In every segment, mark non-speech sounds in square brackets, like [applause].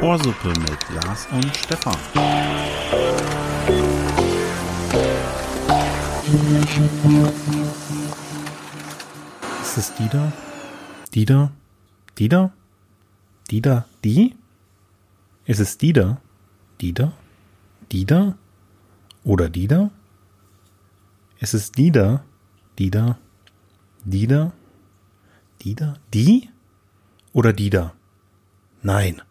Ohrsuppe mit Lars und Stefan. Ist es die da? Die da? Die da? Die da? Die? Ist es die da? Die da? Die da? Oder die da? Ist es die da? Die da? Die da? Die da? Die? Oder die da? Nein.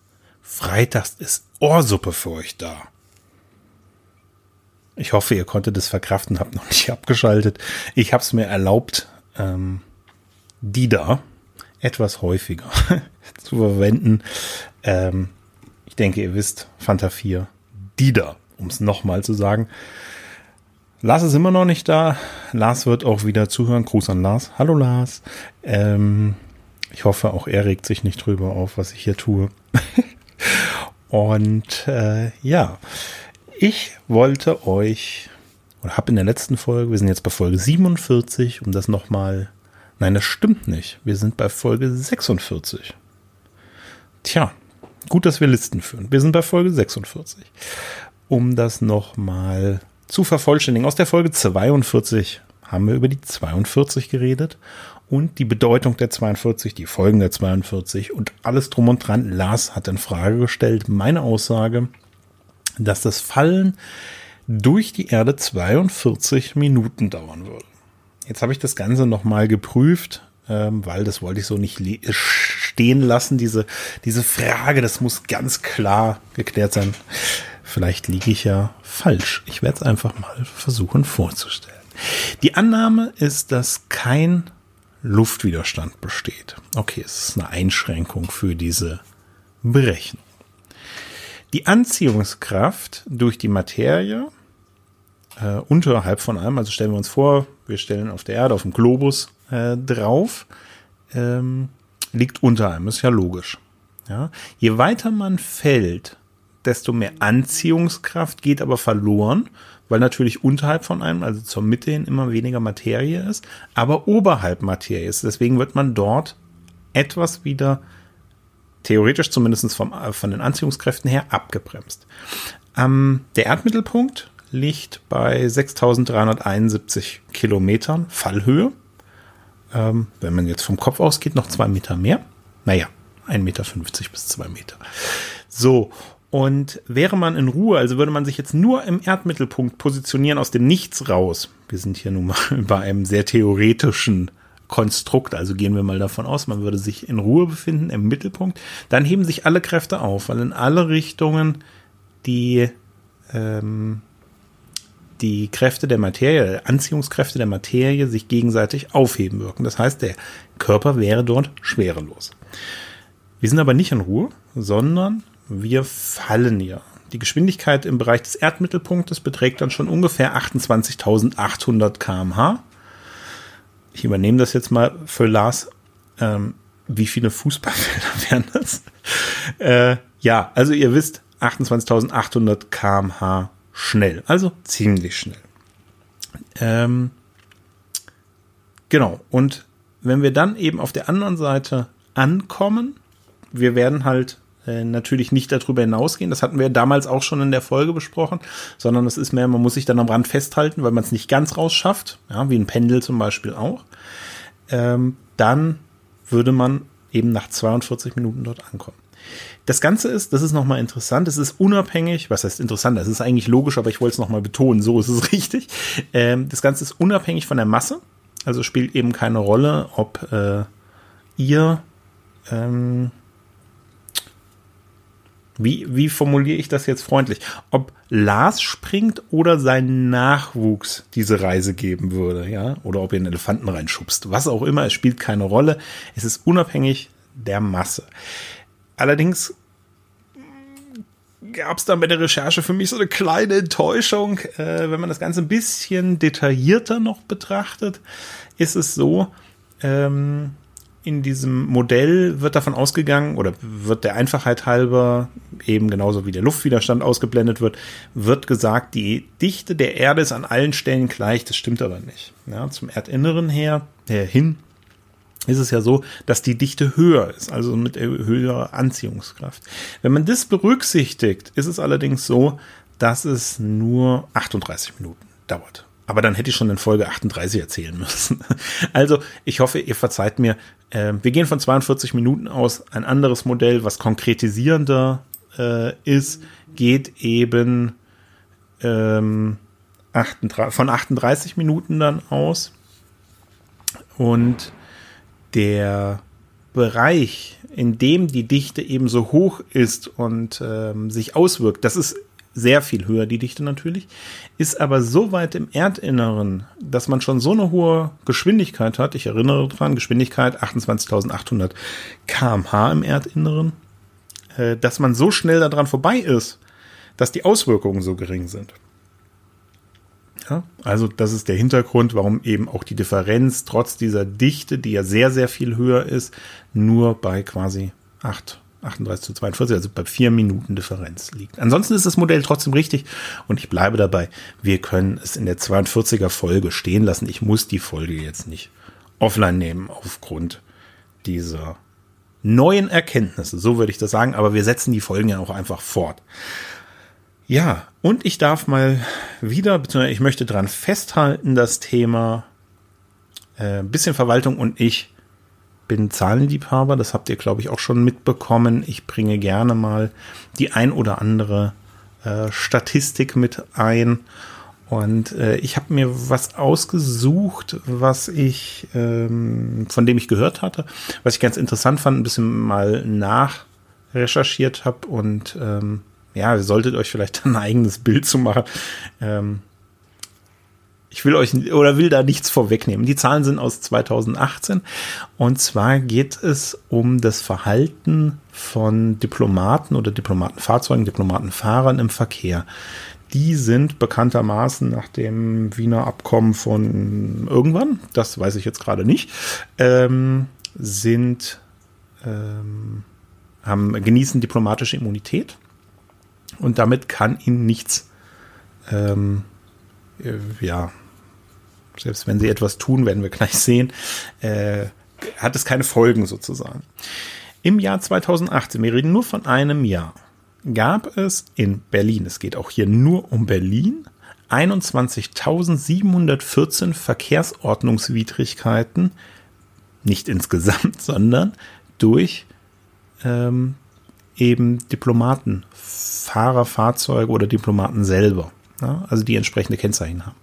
Freitags ist Ohrsuppe für euch da. Ich hoffe, ihr konntet es verkraften, habt noch nicht [laughs] abgeschaltet. Ich habe es mir erlaubt, ähm, die da etwas häufiger [laughs] zu verwenden. Ähm, ich denke, ihr wisst, Fanta 4, die da, um es nochmal zu sagen. Lars ist immer noch nicht da. Lars wird auch wieder zuhören. Gruß an Lars. Hallo Lars. Ähm, ich hoffe, auch er regt sich nicht drüber auf, was ich hier tue. [laughs] Und äh, ja, ich wollte euch, oder habe in der letzten Folge, wir sind jetzt bei Folge 47, um das nochmal, nein, das stimmt nicht, wir sind bei Folge 46. Tja, gut, dass wir Listen führen. Wir sind bei Folge 46. Um das nochmal zu vervollständigen, aus der Folge 42 haben wir über die 42 geredet und die Bedeutung der 42, die Folgen der 42 und alles drum und dran. Lars hat in Frage gestellt meine Aussage, dass das Fallen durch die Erde 42 Minuten dauern würde. Jetzt habe ich das Ganze nochmal geprüft, ähm, weil das wollte ich so nicht stehen lassen, diese, diese Frage, das muss ganz klar geklärt sein. Vielleicht liege ich ja falsch. Ich werde es einfach mal versuchen vorzustellen. Die Annahme ist, dass kein Luftwiderstand besteht. Okay, es ist eine Einschränkung für diese Berechnung. Die Anziehungskraft durch die Materie äh, unterhalb von allem, also stellen wir uns vor, wir stellen auf der Erde, auf dem Globus äh, drauf, ähm, liegt unter allem, ist ja logisch. Ja? Je weiter man fällt, desto mehr Anziehungskraft geht aber verloren weil natürlich unterhalb von einem, also zur Mitte hin, immer weniger Materie ist, aber oberhalb Materie ist. Deswegen wird man dort etwas wieder, theoretisch zumindest vom, äh, von den Anziehungskräften her, abgebremst. Ähm, der Erdmittelpunkt liegt bei 6371 Kilometern Fallhöhe. Ähm, wenn man jetzt vom Kopf ausgeht, noch zwei Meter mehr. Naja, 1,50 Meter bis zwei Meter. So, und wäre man in Ruhe, also würde man sich jetzt nur im Erdmittelpunkt positionieren aus dem Nichts raus. Wir sind hier nun mal [laughs] bei einem sehr theoretischen Konstrukt, also gehen wir mal davon aus, man würde sich in Ruhe befinden im Mittelpunkt, dann heben sich alle Kräfte auf, weil in alle Richtungen die, ähm, die Kräfte der Materie, Anziehungskräfte der Materie sich gegenseitig aufheben wirken. Das heißt, der Körper wäre dort schwerelos. Wir sind aber nicht in Ruhe, sondern wir fallen ja. Die Geschwindigkeit im Bereich des Erdmittelpunktes beträgt dann schon ungefähr 28.800 kmh. Ich übernehme das jetzt mal für Lars. Ähm, wie viele Fußballfelder [laughs] wären das? Äh, ja, also ihr wisst, 28.800 kmh schnell. Also ziemlich schnell. Ähm, genau. Und wenn wir dann eben auf der anderen Seite ankommen, wir werden halt äh, natürlich nicht darüber hinausgehen. Das hatten wir damals auch schon in der Folge besprochen, sondern es ist mehr, man muss sich dann am Rand festhalten, weil man es nicht ganz rausschafft, ja, wie ein Pendel zum Beispiel auch. Ähm, dann würde man eben nach 42 Minuten dort ankommen. Das Ganze ist, das ist nochmal interessant, es ist unabhängig, was heißt interessant, das ist eigentlich logisch, aber ich wollte es nochmal betonen, so ist es [laughs] richtig. Ähm, das Ganze ist unabhängig von der Masse, also spielt eben keine Rolle, ob äh, ihr ähm, wie, wie formuliere ich das jetzt freundlich? Ob Lars springt oder sein Nachwuchs diese Reise geben würde, ja? Oder ob ihr einen Elefanten reinschubst. Was auch immer, es spielt keine Rolle. Es ist unabhängig der Masse. Allerdings gab es da bei der Recherche für mich so eine kleine Enttäuschung. Äh, wenn man das Ganze ein bisschen detaillierter noch betrachtet, ist es so, ähm, in diesem Modell wird davon ausgegangen oder wird der Einfachheit halber eben genauso wie der Luftwiderstand ausgeblendet wird, wird gesagt, die Dichte der Erde ist an allen Stellen gleich. Das stimmt aber nicht. Ja, zum Erdinneren her, äh, hin ist es ja so, dass die Dichte höher ist, also mit höherer Anziehungskraft. Wenn man das berücksichtigt, ist es allerdings so, dass es nur 38 Minuten dauert. Aber dann hätte ich schon in Folge 38 erzählen müssen. [laughs] Also, ich hoffe, ihr verzeiht mir. Äh, wir gehen von 42 Minuten aus. Ein anderes Modell, was konkretisierender äh, ist, geht eben ähm, 38, von 38 Minuten dann aus. Und der Bereich, in dem die Dichte eben so hoch ist und ähm, sich auswirkt, das ist sehr viel höher, die Dichte natürlich, ist aber so weit im Erdinneren, dass man schon so eine hohe Geschwindigkeit hat. Ich erinnere daran, Geschwindigkeit 28.800 kmh im Erdinneren, äh, dass man so schnell daran vorbei ist, dass die Auswirkungen so gering sind. Ja, also das ist der Hintergrund, warum eben auch die Differenz trotz dieser Dichte, die ja sehr, sehr viel höher ist, nur bei quasi 8, 38 zu 42, also bei 4 Minuten Differenz liegt. Ansonsten ist das Modell trotzdem richtig und ich bleibe dabei, wir können es in der 42er Folge stehen lassen. Ich muss die Folge jetzt nicht offline nehmen aufgrund dieser neuen Erkenntnisse, so würde ich das sagen, aber wir setzen die Folgen ja auch einfach fort. Ja, und ich darf mal wieder, beziehungsweise ich möchte dran festhalten, das Thema äh, bisschen Verwaltung und ich bin Zahlenliebhaber, das habt ihr, glaube ich, auch schon mitbekommen. Ich bringe gerne mal die ein oder andere äh, Statistik mit ein. Und äh, ich habe mir was ausgesucht, was ich, ähm, von dem ich gehört hatte, was ich ganz interessant fand, ein bisschen mal nachrecherchiert habe und ähm, ja, ihr solltet euch vielleicht [laughs] ein eigenes Bild zu machen. Ähm, ich will euch oder will da nichts vorwegnehmen. Die Zahlen sind aus 2018 und zwar geht es um das Verhalten von Diplomaten oder Diplomatenfahrzeugen, Diplomatenfahrern im Verkehr. Die sind bekanntermaßen nach dem Wiener Abkommen von irgendwann, das weiß ich jetzt gerade nicht, ähm, sind ähm, haben, genießen diplomatische Immunität und damit kann ihn nichts, ähm, äh, ja, selbst wenn sie etwas tun, werden wir gleich sehen, äh, hat es keine Folgen sozusagen. Im Jahr 2018, wir reden nur von einem Jahr, gab es in Berlin, es geht auch hier nur um Berlin, 21.714 Verkehrsordnungswidrigkeiten, nicht insgesamt, [laughs] sondern durch ähm, eben Diplomaten, Fahrer, Fahrzeuge oder Diplomaten selber, ja, also die entsprechende Kennzeichen haben.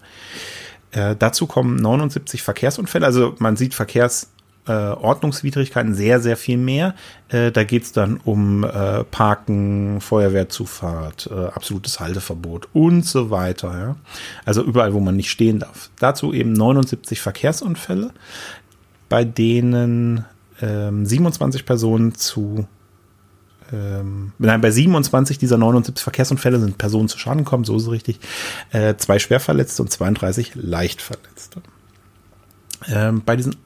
Äh, dazu kommen 79 Verkehrsunfälle, also man sieht Verkehrsordnungswidrigkeiten äh, sehr, sehr viel mehr. Äh, da geht's dann um äh, Parken, Feuerwehrzufahrt, äh, absolutes Halteverbot und so weiter. Also überall, wo man nicht stehen darf. Dazu eben 79 Verkehrsunfälle, bei denen ähm, 27 Personen zu ähm, nein, bei 27 dieser 79 Verkehrsunfälle sind Personen zu Schaden gekommen, so ist es richtig. Äh, zwei Schwerverletzte und 32 Leichtverletzte. Ähm, bei diesen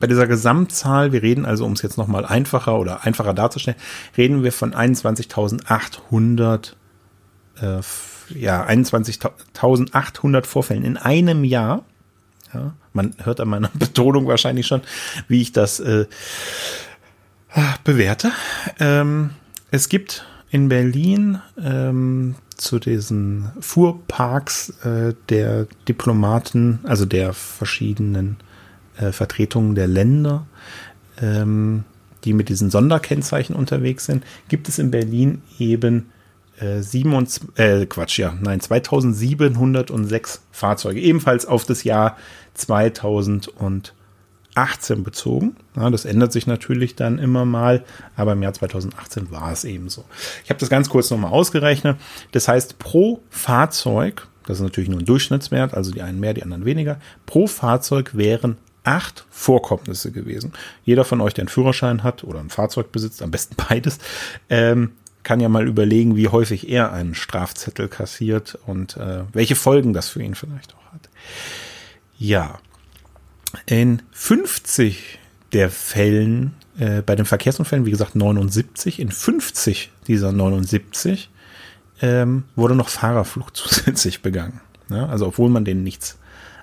bei dieser Gesamtzahl, wir reden also, um es jetzt nochmal einfacher oder einfacher darzustellen, reden wir von 21.800, äh, ja, 21.800 Vorfällen in einem Jahr. Ja, man hört an meiner [laughs] Betonung wahrscheinlich schon, wie ich das äh, bewerte. Ähm, es gibt in Berlin ähm, zu diesen Fuhrparks äh, der Diplomaten, also der verschiedenen äh, Vertretungen der Länder, ähm, die mit diesen Sonderkennzeichen unterwegs sind, gibt es in Berlin eben äh, 27, äh, Quatsch, ja, nein, 2706 Fahrzeuge, ebenfalls auf das Jahr 2000 18 bezogen. Ja, das ändert sich natürlich dann immer mal, aber im Jahr 2018 war es eben so. Ich habe das ganz kurz nochmal ausgerechnet. Das heißt, pro Fahrzeug, das ist natürlich nur ein Durchschnittswert, also die einen mehr, die anderen weniger, pro Fahrzeug wären acht Vorkommnisse gewesen. Jeder von euch, der einen Führerschein hat oder ein Fahrzeug besitzt, am besten [laughs] beides, ähm, kann ja mal überlegen, wie häufig er einen Strafzettel kassiert und äh, welche Folgen das für ihn vielleicht auch hat. Ja, in 50 der Fällen, äh, bei den Verkehrsunfällen, wie gesagt 79, in 50 dieser 79 ähm, wurde noch Fahrerflucht [laughs] zusätzlich begangen. Ja, also obwohl man denen nichts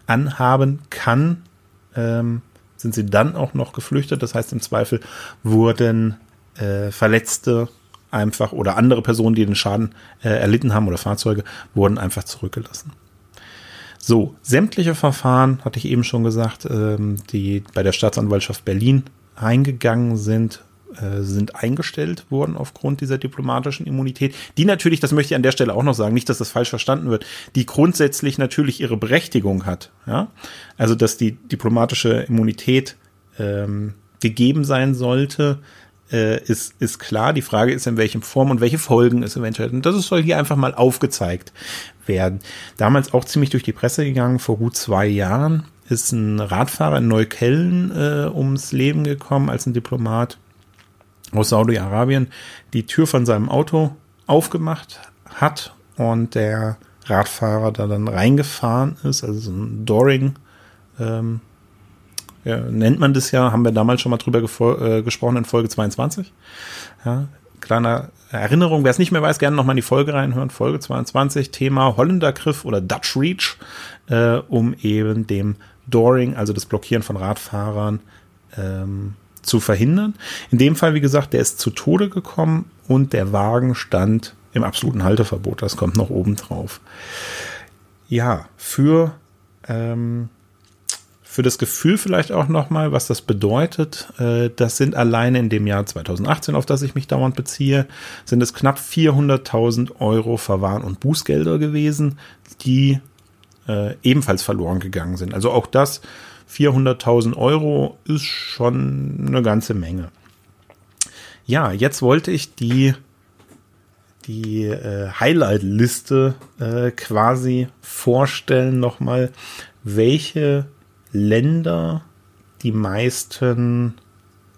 anhaben kann, ähm, sind sie dann auch noch geflüchtet. Das heißt, im Zweifel wurden äh, Verletzte einfach oder andere Personen, die den Schaden äh, erlitten haben oder Fahrzeuge, wurden einfach zurückgelassen. So, sämtliche Verfahren, hatte ich eben schon gesagt, ähm, die bei der Staatsanwaltschaft Berlin eingegangen sind, äh, sind eingestellt worden aufgrund dieser diplomatischen Immunität, die natürlich, das möchte ich an der Stelle auch noch sagen, nicht, dass das falsch verstanden wird, die grundsätzlich natürlich ihre Berechtigung hat. Ja? Also, dass die diplomatische Immunität ähm, gegeben sein sollte, äh, ist, ist klar. Die Frage ist, in welchem Form und welche Folgen es eventuell. Und das soll hier einfach mal aufgezeigt werden. Damals auch ziemlich durch die Presse gegangen, vor gut zwei Jahren ist ein Radfahrer in Neukölln äh, ums Leben gekommen als ein Diplomat aus Saudi-Arabien die Tür von seinem Auto aufgemacht hat und der Radfahrer da dann reingefahren ist, also so ein Doring ähm, ja, nennt man das ja, haben wir damals schon mal drüber äh, gesprochen in Folge 22. Ja, kleiner Erinnerung, wer es nicht mehr weiß, gerne nochmal in die Folge reinhören. Folge 22, Thema Holländergriff oder Dutch Reach, äh, um eben dem Dooring, also das Blockieren von Radfahrern, ähm, zu verhindern. In dem Fall, wie gesagt, der ist zu Tode gekommen und der Wagen stand im absoluten Halteverbot. Das kommt noch oben drauf. Ja, für ähm, für das Gefühl vielleicht auch nochmal, was das bedeutet. Äh, das sind alleine in dem Jahr 2018, auf das ich mich dauernd beziehe, sind es knapp 400.000 Euro Verwahren und Bußgelder gewesen, die äh, ebenfalls verloren gegangen sind. Also auch das 400.000 Euro ist schon eine ganze Menge. Ja, jetzt wollte ich die die äh, Highlight-Liste äh, quasi vorstellen nochmal, welche Länder die meisten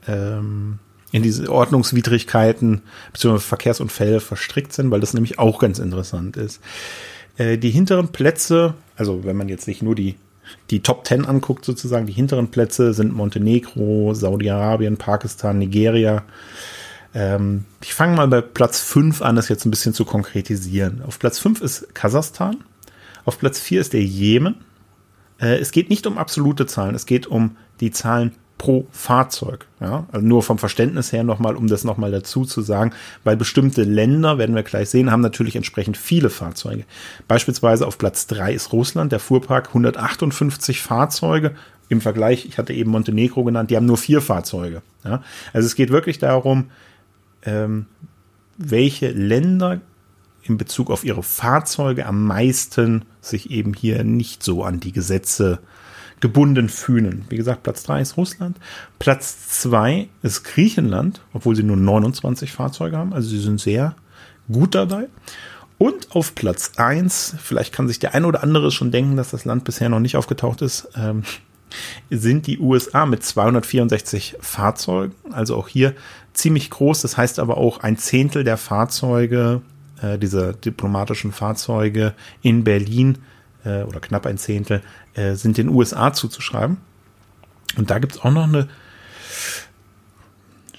ähm, in diese Ordnungswidrigkeiten bzw. Verkehrsunfälle verstrickt sind, weil das nämlich auch ganz interessant ist. Äh, die hinteren Plätze, also wenn man jetzt sich nur die, die Top Ten anguckt sozusagen, die hinteren Plätze sind Montenegro, Saudi-Arabien, Pakistan, Nigeria. Ähm, ich fange mal bei Platz 5 an, das jetzt ein bisschen zu konkretisieren. Auf Platz 5 ist Kasachstan. Auf Platz 4 ist der Jemen. Äh, es geht nicht um absolute Zahlen, es geht um die Zahlen pro Fahrzeug. Ja? Also nur vom Verständnis her nochmal, um das nochmal dazu zu sagen, weil bestimmte Länder, werden wir gleich sehen, haben natürlich entsprechend viele Fahrzeuge. Beispielsweise auf Platz 3 ist Russland, der Fuhrpark 158 Fahrzeuge. Im Vergleich, ich hatte eben Montenegro genannt, die haben nur vier Fahrzeuge. Ja? Also es geht wirklich darum, ähm, welche Länder in Bezug auf ihre Fahrzeuge am meisten sich eben hier nicht so an die Gesetze gebunden fühlen. Wie gesagt, Platz 3 ist Russland. Platz 2 ist Griechenland, obwohl sie nur 29 Fahrzeuge haben. Also sie sind sehr gut dabei. Und auf Platz 1, vielleicht kann sich der eine oder andere schon denken, dass das Land bisher noch nicht aufgetaucht ist, ähm, sind die USA mit 264 Fahrzeugen. Also auch hier ziemlich groß. Das heißt aber auch ein Zehntel der Fahrzeuge äh, dieser diplomatischen Fahrzeuge in Berlin äh, oder knapp ein Zehntel äh, sind den USA zuzuschreiben. Und da gibt es auch noch eine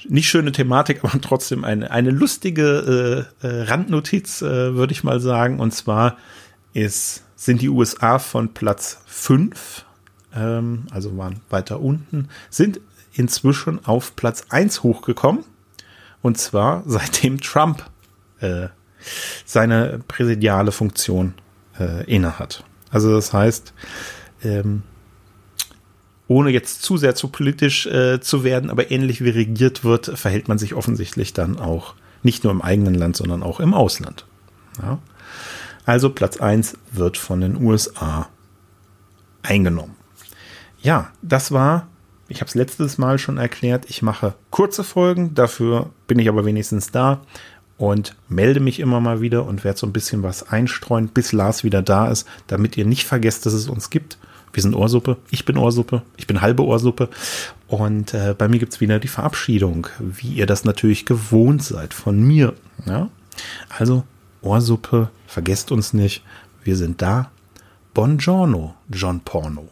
nicht schöne Thematik, [laughs] aber trotzdem eine, eine lustige äh, äh, Randnotiz, äh, würde ich mal sagen. Und zwar ist, sind die USA von Platz 5, ähm, also waren weiter unten, sind inzwischen auf Platz 1 hochgekommen. Und zwar [laughs] seitdem Trump äh, seine präsidiale Funktion äh, innehat. Also das heißt, ähm, ohne jetzt zu sehr zu politisch äh, zu werden, aber ähnlich wie regiert wird, verhält man sich offensichtlich dann auch nicht nur im eigenen Land, sondern auch im Ausland. Ja? Also Platz 1 wird von den USA eingenommen. Ja, das war, ich habe es letztes Mal schon erklärt, ich mache kurze Folgen, dafür bin ich aber wenigstens da und melde mich immer mal wieder und werde so ein bisschen was einstreuen, bis Lars wieder da ist, damit ihr nicht vergesst, dass es uns gibt. Wir sind Ohrsuppe, ich bin Ohrsuppe, ich bin halbe Ohrsuppe und äh, bei mir gibt's wieder die Verabschiedung, wie ihr das natürlich gewohnt seid von mir. Ja? Also Ohrsuppe, vergesst uns nicht, wir sind da. Buongiorno, John Porno.